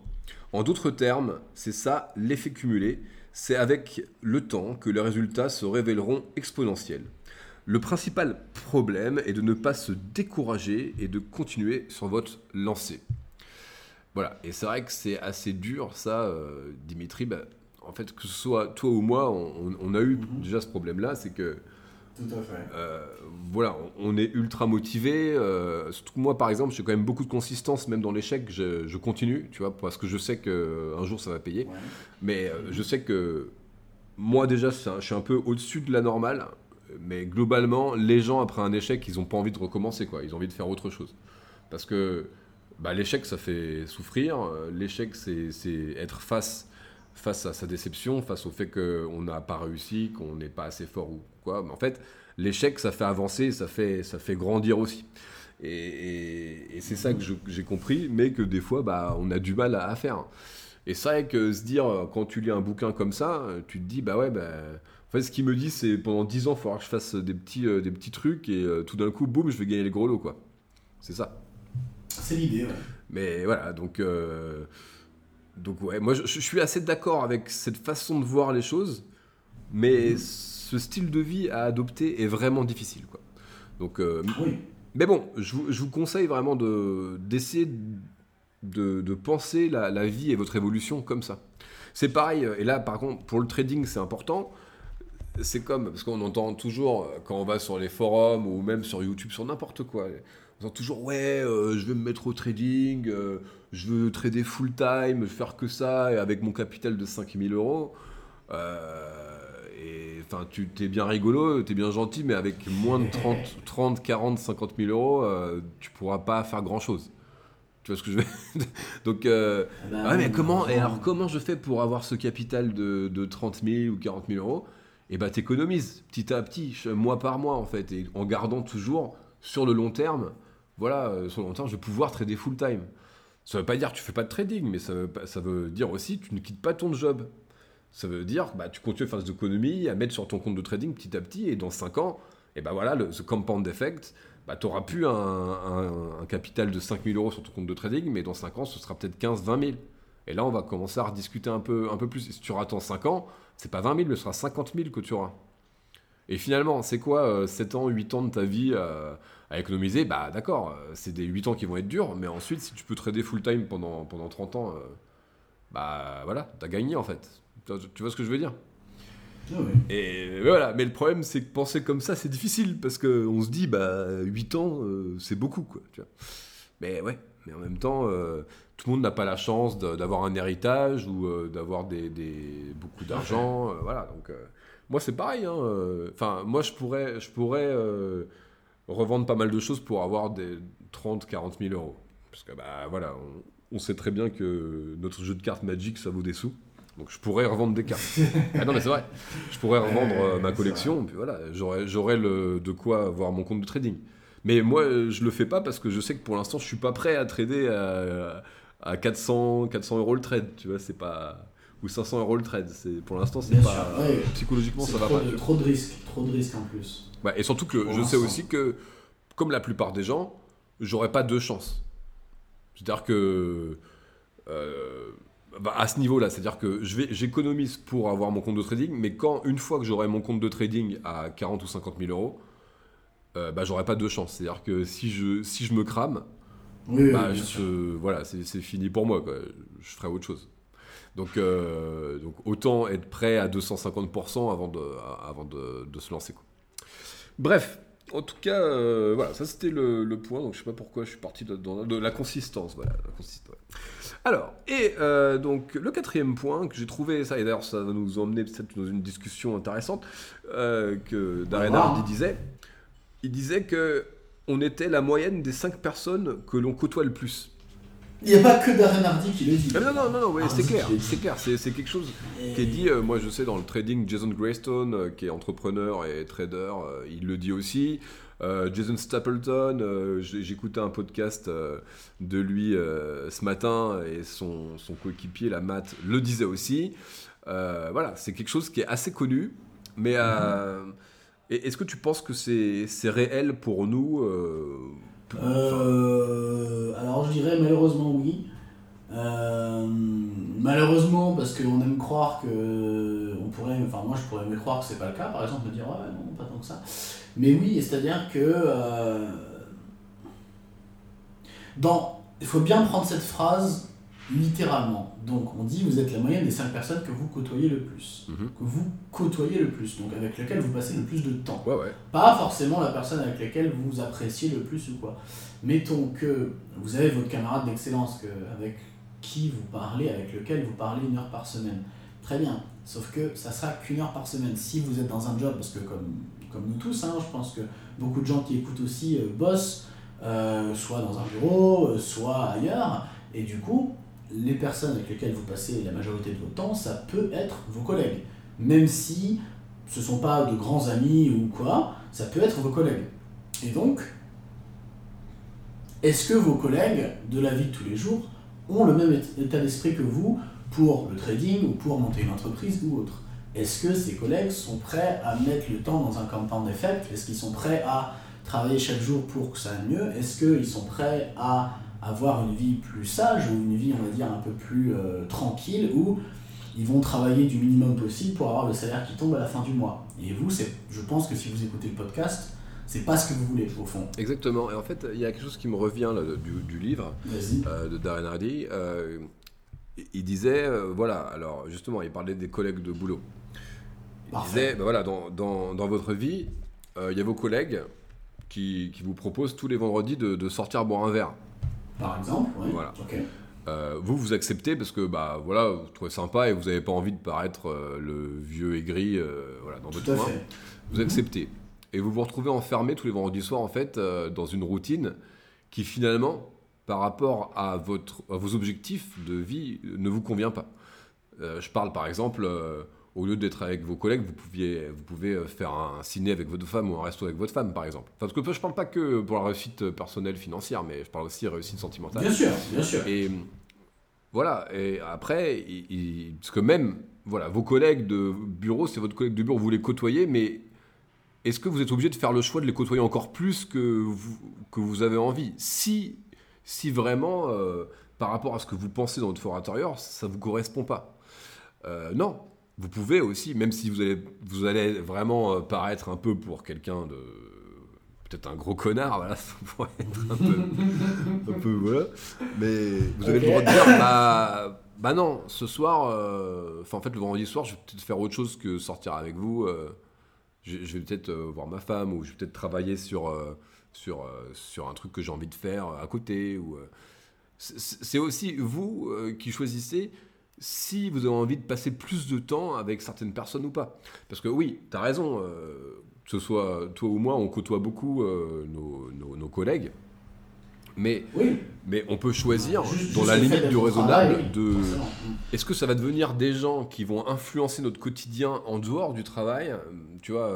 En d'autres termes, c'est ça l'effet cumulé, c'est avec le temps que les résultats se révéleront exponentiels. Le principal problème est de ne pas se décourager et de continuer sur votre lancée. Voilà, et c'est vrai que c'est assez dur ça, euh, Dimitri. bah, en fait, que ce soit toi ou moi, on, a eu Mhm. déjà ce problème-là, c'est que Tout à fait. euh, voilà, on, on est ultra motivé. euh, surtout moi, par exemple, j'ai quand même beaucoup de consistance, même dans l'échec, je, je continue, tu vois, parce que je sais qu'un jour ça va payer. Ouais. Mais euh, je sais que moi déjà, un- je suis un peu au-dessus de la normale. Mais globalement, les gens après un échec, ils n'ont pas envie de recommencer, quoi. Ils ont envie de faire autre chose. Parce que bah, l'échec, ça fait souffrir. Euh, L'échec, c'est être face, face à sa déception, face au fait qu'on n'a pas réussi, qu'on n'est pas assez fort ou quoi. Mais en fait, l'échec, ça fait avancer, ça fait, ça fait grandir aussi. Et, c'est ça que j'ai compris, mais que des fois, bah, on a du mal à, à faire. Et c'est vrai que se dire, quand tu lis un bouquin comme ça, tu te dis, bah ouais, bah, en fait, ce qu'il me dit, c'est pendant 10 ans, il faudra que je fasse des petits, euh, des petits trucs, et euh, tout d'un coup, boum, je vais gagner les gros lots, quoi. C'est ça. C'est l'idée, ouais. Mais voilà, donc, euh, donc ouais, moi je, je suis assez d'accord avec cette façon de voir les choses, mais ce style de vie à adopter est vraiment difficile, quoi. Donc, Oui. mais bon, je vous, je vous conseille vraiment de- d'essayer de, de penser la, la vie et votre évolution comme ça. C'est pareil, et là par contre, pour le trading, c'est important. C'est comme, parce qu'on entend toujours, euh, quand on va sur les forums ou même sur YouTube, sur n'importe quoi, on entend toujours, ouais, euh, je vais me mettre au trading, euh, je veux trader full time, je veux faire que ça, et avec mon capital de 5000 euros. Euh, et enfin, tu t'es bien rigolo, t'es bien gentil, mais avec moins de 30, 30 40, 50 000 euros, euh, tu pourras pas faire grand chose. Tu vois ce que je veux dire (laughs) Donc, euh, Eh ben, ouais, mais comment, et non. alors, comment je fais pour avoir ce capital de, de 30 000 ou 40 000 euros? Et bah, t'économises petit à petit, mois par mois en fait, et en gardant toujours sur le long terme. Voilà, euh, sur le long terme, je vais pouvoir trader full time. Ça veut pas dire que tu fais pas de trading, mais ça veut, ça veut dire aussi que tu ne quittes pas ton job. Ça veut dire bah, tu continues à faire des économies, à mettre sur ton compte de trading petit à petit, et dans 5 ans, et bah voilà, le, ce compound effect, bah, tu n'auras plus un, un- capital de 5 000 euros sur ton compte de trading, mais dans 5 ans, ce sera peut-être 15, 20 000. Et là, on va commencer à rediscuter un peu, un peu plus. Et si tu attends 5 ans, c'est pas 20 000, mais ce sera 50 000 que tu auras. Et finalement, c'est quoi euh, 7 ans, 8 ans de ta vie euh, à économiser? Bah d'accord, euh, c'est des 8 ans qui vont être durs, mais ensuite, si tu peux trader full time pendant, pendant 30 ans, euh, bah voilà, t'as gagné en fait. Tu vois- ce que je veux dire? Ah oui. et voilà, mais le problème, c'est que penser comme ça, c'est difficile parce qu'on se dit, bah, 8 ans, c'est beaucoup, quoi. Tu vois. Mais ouais, mais en même temps, euh, tout le monde n'a pas la chance d'avoir un héritage ou euh, d'avoir des, des- beaucoup d'argent. euh, voilà, donc moi, c'est pareil. hein, Enfin, moi, je pourrais, je pourrais revendre pas mal de choses pour avoir des 30, 40 000 euros. Parce que, bah, voilà, on, on sait très bien que notre jeu de cartes Magic, ça vaut des sous. Donc, je pourrais revendre des cartes. (laughs) ah non, mais c'est vrai. Je pourrais revendre ma collection, puis voilà, j'aurais, de quoi avoir mon compte de trading. Mais moi, je le fais pas parce que je sais que pour l'instant, je suis pas prêt à trader à, à 400, 400 euros le trade. Tu vois, c'est pas. ou 500 euros le trade. C'est pour l'instant, c'est pas sûr, ouais. psychologiquement ça va trop, pas. de, trop de risques, trop de risques en plus. Ouais, et surtout que Pour je sais aussi que, comme la plupart des gens, j'aurais pas deux chances. C'est-à-dire que. euh, bah, à ce niveau-là, c'est-à-dire que je vais, j'économise pour avoir mon compte de trading, mais quand, une fois que j'aurai mon compte de trading à 40 ou 50 000 euros, euh, bah, j'aurai pas deux chances. C'est-à-dire que si je, si je me crame, Oui, bah, je- voilà, c'est c'est fini pour moi. Quoi. Je ferai autre chose. Donc, euh, donc autant être prêt à 250% avant de, avant de, de se lancer. Quoi. Bref, en tout cas, euh, voilà, ça c'était le, le point. Donc je sais pas pourquoi je suis parti de, de la consistance. Voilà, la consistance. ouais. Alors, et euh, donc le quatrième point que j'ai trouvé, ça, et d'ailleurs ça va nous emmener peut-être dans une discussion intéressante, euh, que Darren. Hardy disait. Il disait que on était la moyenne des cinq personnes que l'on côtoie le plus. Il n'y a pas que Darren Hardy qui le dit. Ah, non, non, non, non, ouais, c'est clair, c'est clair, c'est quelque chose Et- qui est dit, euh, moi je sais dans le trading, Jason Greystone, euh, qui est entrepreneur et trader, euh, il le dit aussi. Jason Stapleton, j'ai- j'écoutais un podcast de lui ce matin et son, son coéquipier, la Matt, le disait aussi. Voilà, c'est quelque chose qui est assez connu, mais euh, et est-ce que tu penses que c'est c'est réel pour nous euh, Euh, alors je dirais malheureusement oui. Euh, malheureusement parce qu'on aime croire que on pourrait, enfin moi je pourrais me croire que c'est pas le cas, par exemple me dire ouais non pas tant que ça. Mais oui, c'est-à-dire que dans, il faut bien prendre cette phrase littéralement. Donc on dit vous êtes la moyenne des 5 personnes que vous côtoyez le plus, Mhm. que vous côtoyez le plus, donc avec lequel vous passez le plus de temps. Ouais, ouais. Pas forcément la personne avec laquelle vous appréciez le plus ou quoi. Mettons que vous avez votre camarade d'excellence avec qui vous parlez, avec lequel vous parlez une heure par semaine. Très bien. Sauf que ça sera qu'une heure par semaine. Si vous êtes dans un job, parce que comme, comme nous tous, hein, je pense que beaucoup de gens qui écoutent aussi euh, bossent, euh, soit dans un bureau, euh, soit ailleurs. Et du coup, les personnes avec lesquelles vous passez la majorité de votre temps, ça peut être vos collègues. Même si ce ne sont pas de grands amis ou quoi, ça peut être vos collègues. Et donc, est-ce que vos collègues de la vie de tous les jours ont le même état d'esprit que vous pour le trading ou pour monter une entreprise ou autre? Est-ce que ces collègues sont prêts à mettre le temps dans un compound effect Est-ce qu'ils sont prêts à travailler chaque jour pour que ça aille mieux? Est-ce qu'ils sont prêts à avoir une vie plus sage ou une vie, on va dire, un peu plus euh, tranquille où ils vont travailler du minimum possible pour avoir le salaire qui tombe à la fin du mois. Et vous, je pense que si vous écoutez le podcast, c'est pas ce que vous voulez au fond. Exactement. Et en fait, il y a quelque chose qui me revient là, du, du livre. Euh, de Darren Hardy, euh, il disait, euh, voilà, alors justement, il parlait des collègues de boulot. Il Parfait. disait, ben voilà, dans, dans, dans votre vie, il y a vos collègues qui, qui vous proposent tous les vendredis de, de sortir boire un verre. Par exemple, oui. Voilà. Euh, vous, vous acceptez parce que, bah voilà, vous trouvez sympa et vous n'avez pas envie de paraître euh, le vieux aigri euh, voilà, dans votre Tout coin. Vous acceptez. Et vous vous retrouvez enfermé tous les vendredis soirs, en fait, euh, dans une routine qui finalement, par rapport à, votre, à vos objectifs de vie, ne vous convient pas. Je parle par exemple, au lieu d'être avec vos collègues, vous, pouviez, vous pouvez euh, faire un ciné avec votre femme ou un resto avec votre femme, par exemple. Enfin, parce que je parle pas que pour la réussite personnelle financière, mais je parle aussi réussite sentimentale. Bien sûr, bien sûr. Et voilà, et après, il- il- parce que même, voilà, vos collègues de bureau, c'est votre collègue de bureau, vous les côtoyez, mais est-ce que vous êtes obligé de faire le choix de les côtoyer encore plus que vous, que vous avez envie? Si, si vraiment, euh, par rapport à ce que vous pensez dans votre fort intérieur, ça ne vous correspond pas Euh, Non, vous pouvez aussi, même si vous allez, vous allez vraiment euh, paraître un peu pour quelqu'un de peut-être un gros connard, voilà, (laughs) ça pourrait être un peu, un peu voilà. Mais vous avez Ok. le droit de dire, bah, bah non, ce soir, euh, enfin en fait le vendredi soir, je vais peut-être faire autre chose que sortir avec vous. euh, je, je vais peut-être euh, voir ma femme ou je vais peut-être travailler sur, sur, sur un truc que j'ai envie de faire à côté. Ou, c'est aussi vous qui choisissez si vous avez envie de passer plus de temps avec certaines personnes ou pas. Parce que oui, tu as raison, euh, que ce soit toi ou moi, on côtoie beaucoup euh, nos, nos- nos collègues. Mais, Oui. mais on peut choisir, Juste- dans la limite du raisonnable, travail, de, est-ce que ça va devenir des gens qui vont influencer notre quotidien en dehors du travail, euh, tu vois,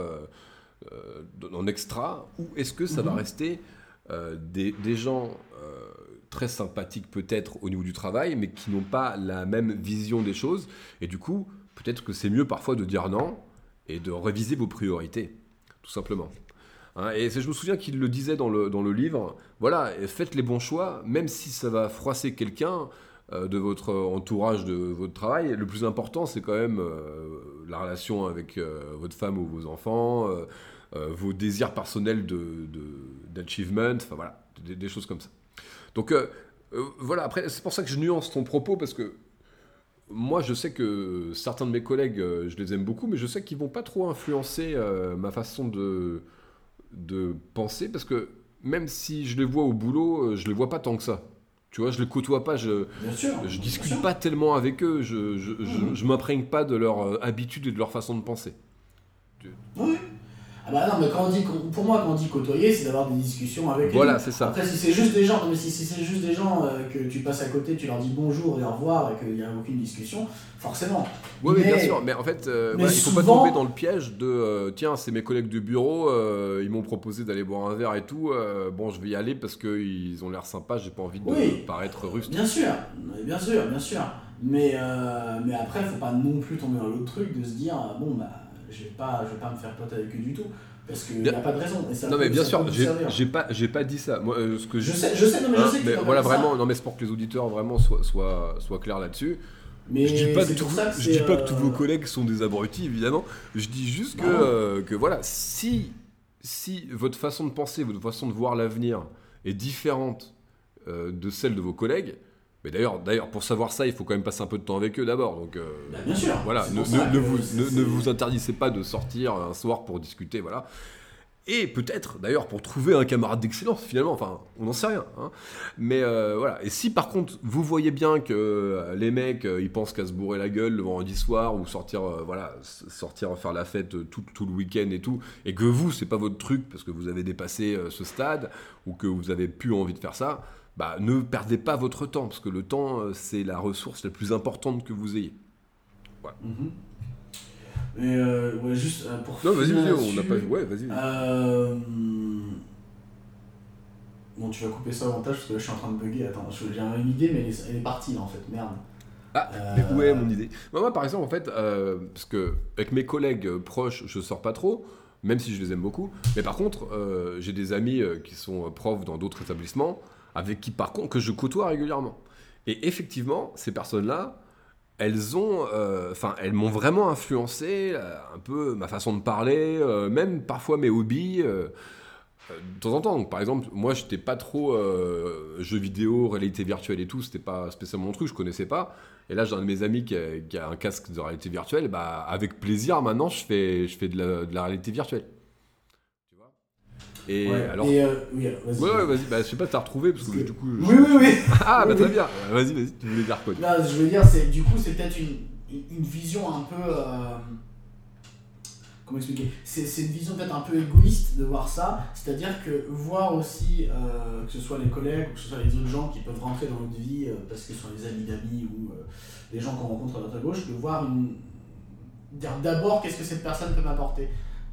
euh, en extra, ou est-ce que ça va Mhm. rester euh, des, gens euh, très sympathiques peut-être au niveau du travail, mais qui n'ont pas la même vision des choses. Et du coup, peut-être que c'est mieux parfois de dire non et de réviser vos priorités, tout simplement. Hein, et je me souviens qu'il le disait dans le, dans le livre, voilà, faites les bons choix, même si ça va froisser quelqu'un euh, de votre entourage, de votre travail. Le plus important, c'est quand même la relation avec votre femme ou vos enfants, vos désirs personnels d'achievement, de, enfin voilà, des, choses comme ça. Donc voilà, après, c'est pour ça que je nuance ton propos, parce que moi, je sais que certains de mes collègues, je les aime beaucoup, mais je sais qu'ils vont pas trop influencer ma façon de, de penser parce que même si je les vois au boulot, euh, je les vois pas tant que ça. Tu vois, je les côtoie pas, je, je discute pas tellement avec eux, je, je, je, mmh. m'imprègne pas de leur euh, habitude et de leur façon de penser. Oui, ah bah non, mais quand on dit, pour moi, quand on dit côtoyer, c'est d'avoir des discussions avec Voilà, c'est ça. Après, si c'est juste des gens, mais si, c'est juste des gens euh, que tu passes à côté, tu leur dis bonjour et au revoir et qu'il n'y a aucune discussion, forcément. Oui, mais, bien sûr, mais en fait, euh, il ne faut pas tomber dans le piège de euh, tiens, c'est mes collègues de bureau, ils m'ont proposé d'aller boire un verre et tout, bon, je vais y aller parce qu'ils ont l'air sympas, j'ai pas envie de paraître russe. Bien sûr, bien sûr, bien sûr. Mais, mais après, il faut pas non plus tomber dans l'autre truc de se dire bon, bah je vais pas, je vais pas me faire pote avec eux du tout. Parce qu'il n'y a pas de raison. non, mais bien sûr, j'ai pas, pas dit ça. Moi, euh, ce que je, sais, je sais, non, mais je hein, sais mais Voilà, vraiment, non, mais c'est pour que les auditeurs vraiment soient, soient, soient clairs là-dessus. Mais je dis pas, que, je dis pas que tous vos euh, collègues sont des abrutis, évidemment. Je dis juste que, euh, que voilà, si, si votre façon de penser, votre façon de voir l'avenir est différente de celle de vos collègues, mais d'ailleurs, d'ailleurs, pour savoir ça, il faut quand même passer un peu de temps avec eux d'abord. Donc, euh, bah, bien sûr. Voilà, ne, ne, vous, ne, vous, interdisez pas de sortir un soir pour discuter, voilà. Et peut-être, d'ailleurs, pour trouver un camarade d'excellence, finalement, enfin, on n'en sait rien. Hein. Mais euh, voilà. Et si par contre, vous voyez bien que euh, les mecs, ils pensent qu'à se bourrer la gueule le vendredi soir ou sortir, voilà, sortir faire la fête tout, tout le week-end et tout, et que vous, c'est pas votre truc parce que vous avez dépassé ce stade ou que vous avez plus envie de faire ça, bah, ne perdez pas votre temps, parce que le temps, euh, c'est la ressource la plus importante que vous ayez. Voilà. Mais euh, ouais, juste euh, pour Non, vas-y, vas-y, on n'a pas. Ouais, vas-y. Bon, tu vas couper ça au montage parce que là, je suis en train de bugger. Attends, j'ai une idée, mais elle est, partie là en fait. Merde. Ah, mais où est mon idée? Moi, par exemple, en fait, parce que avec mes collègues proches, je sors pas trop, même si je les aime beaucoup. Mais par contre, j'ai des amis qui sont profs dans d'autres établissements avec qui par contre que je côtoie régulièrement. Et effectivement, ces personnes-là, elles ont, euh, enfin, elles m'ont vraiment influencé euh, un peu ma façon de parler, euh, même parfois mes hobbies. de temps en temps, par exemple, moi j'étais pas trop jeux vidéo, réalité virtuelle et tout, c'était pas spécialement mon truc, je connaissais pas. Et là, j'ai un de mes amis qui a, un casque de réalité virtuelle, bah, avec plaisir, maintenant je fais, je fais de la réalité virtuelle. Et alors. Et euh, oui, vas-y. Ouais, ouais, vas-y. Bah, je sais pas, t'as retrouvé parce que, du coup. Oui, oui, oui. (laughs) ah, bah très bien. Vas-y, vas-y. Tu voulais dire quoi Là, je veux dire, c'est du coup, c'est peut-être une, une, vision un peu. Euh, comment expliquer? C'est une vision peut-être un peu égoïste de voir ça. C'est-à-dire que voir aussi, euh, que ce soit les collègues ou que ce soit les autres gens qui peuvent rentrer dans notre vie parce que ce sont les amis d'amis ou les gens qu'on rencontre à notre gauche, de voir une. D'abord qu'est-ce que cette personne peut m'apporter.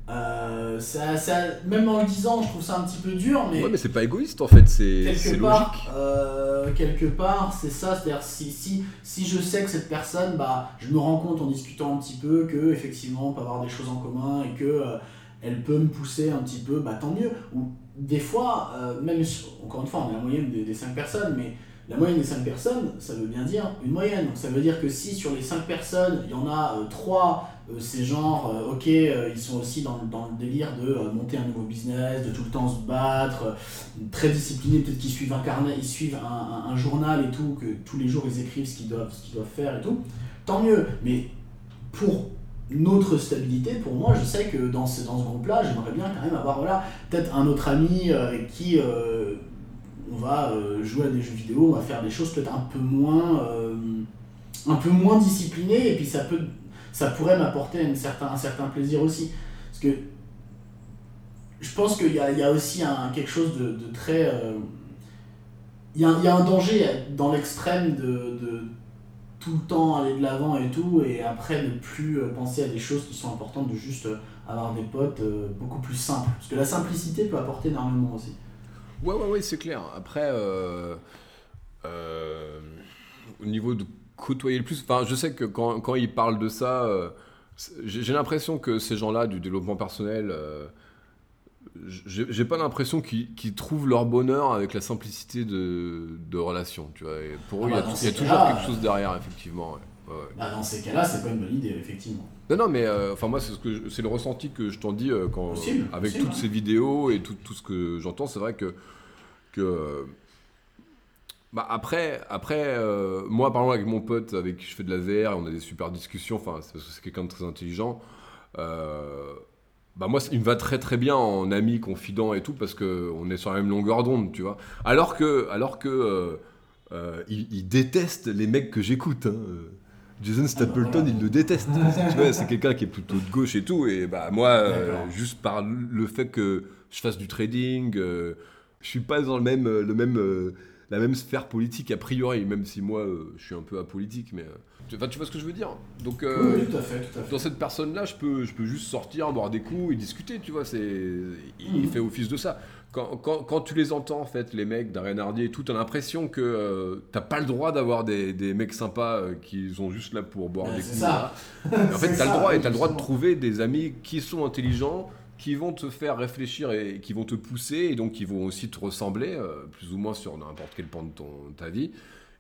Euh, ça, ça, même en le disant, je trouve ça un petit peu dur, mais. Ouais, mais c'est pas égoïste en fait, c'est logique. Euh, quelque part, c'est ça, c'est-à-dire si, si, si je sais que cette personne, bah, je me rends compte en discutant un petit peu que effectivement on peut avoir des choses en commun et que euh, elle peut me pousser un petit peu, bah tant mieux. Ou des fois, euh, même encore une fois, on est la moyenne des, des 5 personnes, mais la moyenne des 5 personnes, ça veut bien dire une moyenne. Donc ça veut dire que si sur les 5 personnes, il y en a 3 euh, c'est genre, euh, ok, euh, ils sont aussi dans, dans le délire de monter un nouveau business, de tout le temps se battre, très disciplinés, peut-être qu'ils suivent un ils suivent un, journal et tout, que tous les jours ils écrivent ce qu'ils doivent, doivent faire et tout, tant mieux. Mais pour notre stabilité, pour moi, je sais que dans ce, dans ce groupe-là, j'aimerais bien quand même avoir voilà, peut-être un autre ami avec qui on va jouer à des jeux vidéo, on va faire des choses peut-être un peu moins, un peu moins disciplinées, et puis ça peut ça pourrait m'apporter un certain, un certain plaisir aussi. Parce que je pense qu'il y a, y a, aussi un, quelque chose de, de très... Euh, il y, a, y, a, un danger dans l'extrême de, de, tout le temps aller de l'avant et tout, et après ne plus euh, penser à des choses qui sont importantes, de juste euh, avoir des potes beaucoup plus simples. Parce que la simplicité peut apporter énormément aussi. Ouais, ouais, ouais, c'est clair. Après, euh, au niveau de côtoyer le plus, enfin, je sais que quand, quand ils parlent de ça, euh, j'ai l'impression que ces gens-là du développement personnel, euh, j'ai pas l'impression qu'ils trouvent leur bonheur avec la simplicité de, de relation, tu vois. Et pour Ah eux, il y bah, a, y ces toujours quelque chose derrière, effectivement. ouais. Bah, dans ces cas-là, c'est pas une bonne idée, effectivement. Non, non, mais euh, enfin moi, c'est ce que je- c'est le ressenti que je t'en dis euh, quand Possible, avec possible, toutes ces vidéos et tout, tout ce que j'entends, c'est vrai que que bah après après euh, moi par exemple avec mon pote avec qui je fais de la VR, on a des super discussions. Enfin, c'est parce que c'est quelqu'un de très intelligent. euh, bah moi, il me va très très bien en ami, confident et tout parce que on est sur la même longueur d'onde, tu vois. Alors que alors que euh, il, il déteste les mecs que j'écoute. hein. Jason Stapleton, il le déteste. (laughs) c'est quelqu'un qui est plutôt de gauche et tout. Et bah moi, euh, juste par le fait que je fasse du trading, euh, je suis pas dans le même, le même, la même sphère politique a priori, même si moi, euh, je suis un peu apolitique. Mais euh, tu, enfin, tu vois ce que je veux dire Donc euh, oui, tout à fait, tout à fait. dans cette personne-là, je peux, je peux juste sortir, boire des coups et discuter, tu vois. C'est, il Mhm. fait office de ça. Quand, quand, quand tu les entends, en fait, les mecs d'Ariane Hardy et tout, t'as l'impression que euh, t'as pas le droit d'avoir des, des mecs sympas euh, qui sont juste là pour boire Ouais, des coups. ça. Et en fait, (laughs) t'as le droit, et t'as le droit de trouver des amis qui sont intelligents, qui vont te faire réfléchir et qui vont te pousser, et donc qui vont aussi te ressembler, euh, plus ou moins sur n'importe quel pan de ton, ta vie,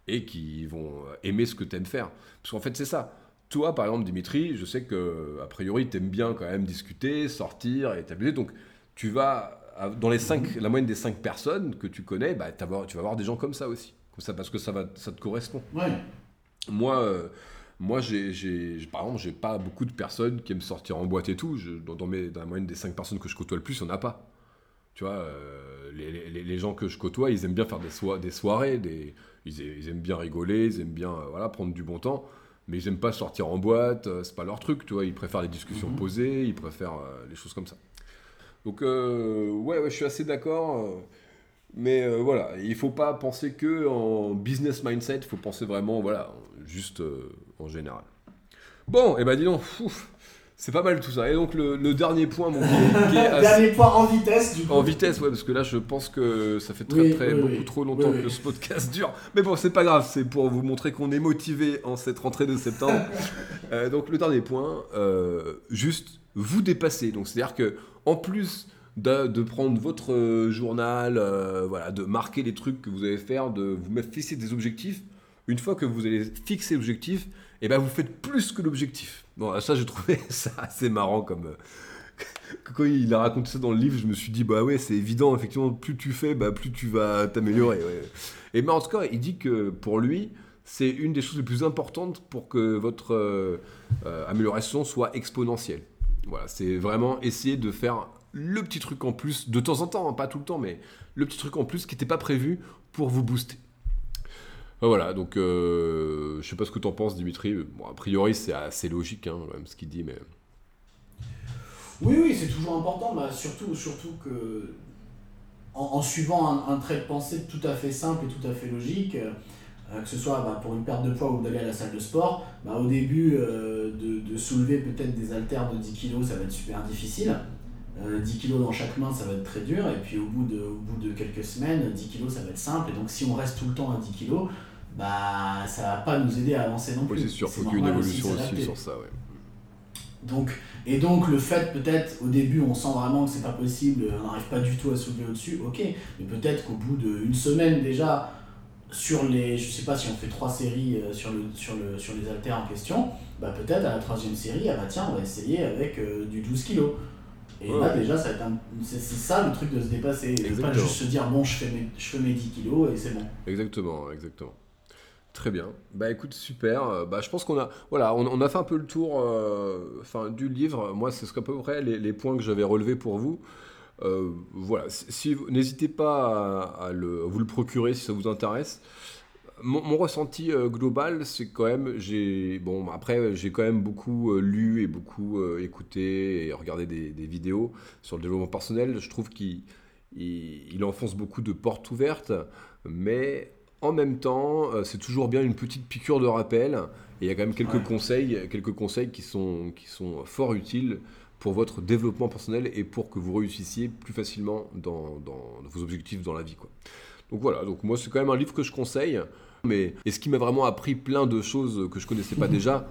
et qui vont euh, aimer ce que t'aimes faire. Parce qu'en fait, c'est ça. Toi, par exemple, Dimitri, je sais que a priori, t'aimes bien quand même discuter, sortir et t'amuser. Donc, tu vas dans les cinq, la moyenne des cinq personnes que tu connais, bah, tu vas avoir des gens comme ça aussi. Comme ça, parce que ça va, ça te correspond. Ouais. Moi, euh, moi j'ai, par exemple, j'ai pas beaucoup de personnes qui aiment sortir en boîte et tout. Je- dans, mes, dans la moyenne des 5 personnes que je côtoie le plus, il n'y en a pas. Tu vois, euh, les, les- les gens que je côtoie, ils aiment bien faire des, soi- des soirées, des, ils, aiment bien rigoler, ils aiment bien euh, voilà, prendre du bon temps, mais ils aiment pas sortir en boîte, euh, c'est pas leur truc, tu vois. Ils préfèrent les discussions Mhm. posées, ils préfèrent euh, les choses comme ça. Donc, ouais, ouais, je suis assez d'accord. mais euh, voilà, il faut pas penser que en business mindset, il faut penser vraiment, voilà, juste euh, en général. Bon, et ben dis donc, ouf, c'est pas mal tout ça. Et donc le, le dernier point, mon (laughs) qui est, assez- Dernier point en vitesse, du coup. en vitesse, ouais, parce que là, je pense que ça fait très, Oui, très, oui, beaucoup oui. trop longtemps Oui, oui. que ce podcast dure. Mais bon, c'est pas grave, c'est pour vous montrer qu'on est motivé en cette rentrée de septembre. (laughs) Euh, donc, le dernier point, euh, juste vous dépasser. Donc, c'est-à-dire que, en plus de, de prendre votre euh, journal, euh, voilà, de marquer les trucs que vous allez faire, de vous fixer des objectifs, une fois que vous allez fixer l'objectif, et ben vous faites plus que l'objectif. Bon, ça, j'ai trouvé (laughs) ça assez marrant comme. euh, (laughs) quand il a raconté ça dans le livre, je me suis dit, bah ouais, c'est évident, effectivement, plus tu fais, bah plus tu vas t'améliorer. Et en tout cas, il dit que pour lui, c'est une des choses les plus importantes pour que votre euh, euh, amélioration soit exponentielle. Voilà, c'est vraiment essayer de faire le petit truc en plus, de temps en temps, hein, pas tout le temps, mais le petit truc en plus qui n'était pas prévu pour vous booster. Voilà, donc euh, je sais pas ce que tu en penses, Dimitri. Bon, a priori, c'est assez logique, hein, même ce qu'il dit, mais. Oui, oui, c'est toujours important, bah, surtout, surtout que en, suivant un, trait de pensée tout à fait simple et tout à fait logique, euh, que ce soit bah, pour une perte de poids ou d'aller à la salle de sport, bah, au début euh, de, soulever peut-être des haltères de 10 kg, ça va être super difficile. Euh, 10 kg dans chaque main, ça va être très dur, et puis au bout de, au bout de quelques semaines, 10 kg, ça va être simple, et donc si on reste tout le temps à 10 kg, bah, ça va pas nous aider à avancer non plus. Oui, c'est sûr, faut qu'il y ait une évolution aussi sur ça, ouais. Donc, et donc le fait peut-être au début on sent vraiment que c'est pas possible, on n'arrive pas du tout à soulever au-dessus, ok, mais peut-être qu'au bout d'une semaine déjà, sur les, je sais pas si on fait trois séries euh, sur, le, sur, le, sur les haltères en question, bah peut-être à la troisième série, ah bah tiens on va essayer avec euh, du 12 kg. Et Ouais, là ouais. déjà c'est ça le truc de se dépasser, et pas juste se dire bon je fais mes, je fais mes 10 kilos et c'est bon. Exactement, exactement. Très bien. Bah écoute, super. Euh, Bah, je pense qu'on a, voilà, on, a fait un peu le tour euh, enfin, du livre. Moi, c'est ce qu'à peu près les, points que j'avais relevés pour vous. Euh, voilà, si, n'hésitez pas à, le, vous le procurer si ça vous intéresse. Mon, ressenti global, c'est quand même, j'ai, bon, après, j'ai quand même beaucoup lu et beaucoup écouté et regardé des, vidéos sur le développement personnel. Je trouve qu'il il, il enfonce beaucoup de portes ouvertes, mais en même temps, euh, c'est toujours bien une petite piqûre de rappel. Et il y a quand même quelques Ouais. conseils, quelques conseils qui sont, qui sont fort utiles pour votre développement personnel et pour que vous réussissiez plus facilement dans, dans vos objectifs dans la vie. Quoi. Donc voilà, donc moi c'est quand même un livre que je conseille. Mais est-ce qui m'a vraiment appris plein de choses que je connaissais pas (laughs) déjà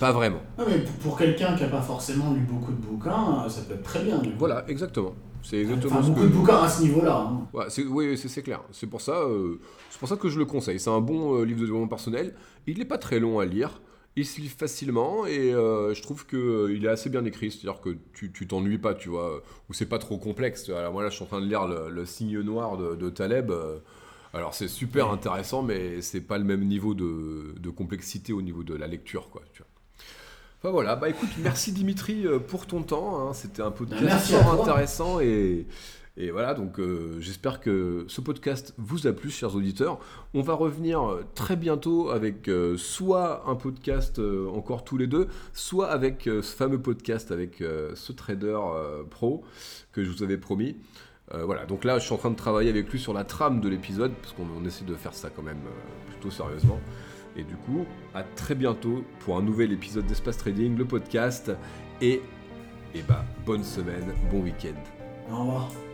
Pas vraiment. Non, mais pour- quelqu'un qui n'a pas forcément lu beaucoup de bouquins, euh, ça peut être très bien. Voilà, exactement. C'est exactement Enfin, ce beaucoup que. de bouquins à ce niveau-là. hein. Ouais, oui, c'est clair. C'est pour ça, euh, c'est pour ça que je le conseille. C'est un bon euh, livre de développement personnel. Il n'est pas très long à lire. Il se lit facilement et euh, je trouve que euh, il est assez bien écrit. C'est-à-dire que tu t'ennuies pas, tu vois, ou c'est pas trop complexe. Alors moi là, je suis en train de lire le, le signe noir de, de Taleb. alors c'est super intéressant, mais c'est pas le même niveau de, de complexité au niveau de la lecture, quoi. Tu vois. Enfin voilà, bah écoute, merci Dimitri euh, pour ton temps. hein. C'était un podcast fort intéressant et, et voilà, donc euh, j'espère que ce podcast vous a plu, chers auditeurs. On va revenir euh, très bientôt avec euh, soit un podcast euh, encore tous les deux, soit avec ce fameux podcast avec ce trader pro que je vous avais promis. Voilà, donc là je suis en train de travailler avec lui sur la trame de l'épisode, parce qu'on on essaie de faire ça quand même plutôt sérieusement. Et du coup, à très bientôt pour un nouvel épisode d'Espace Trading, le podcast. Et, et bah, bonne semaine, bon week-end. Au revoir.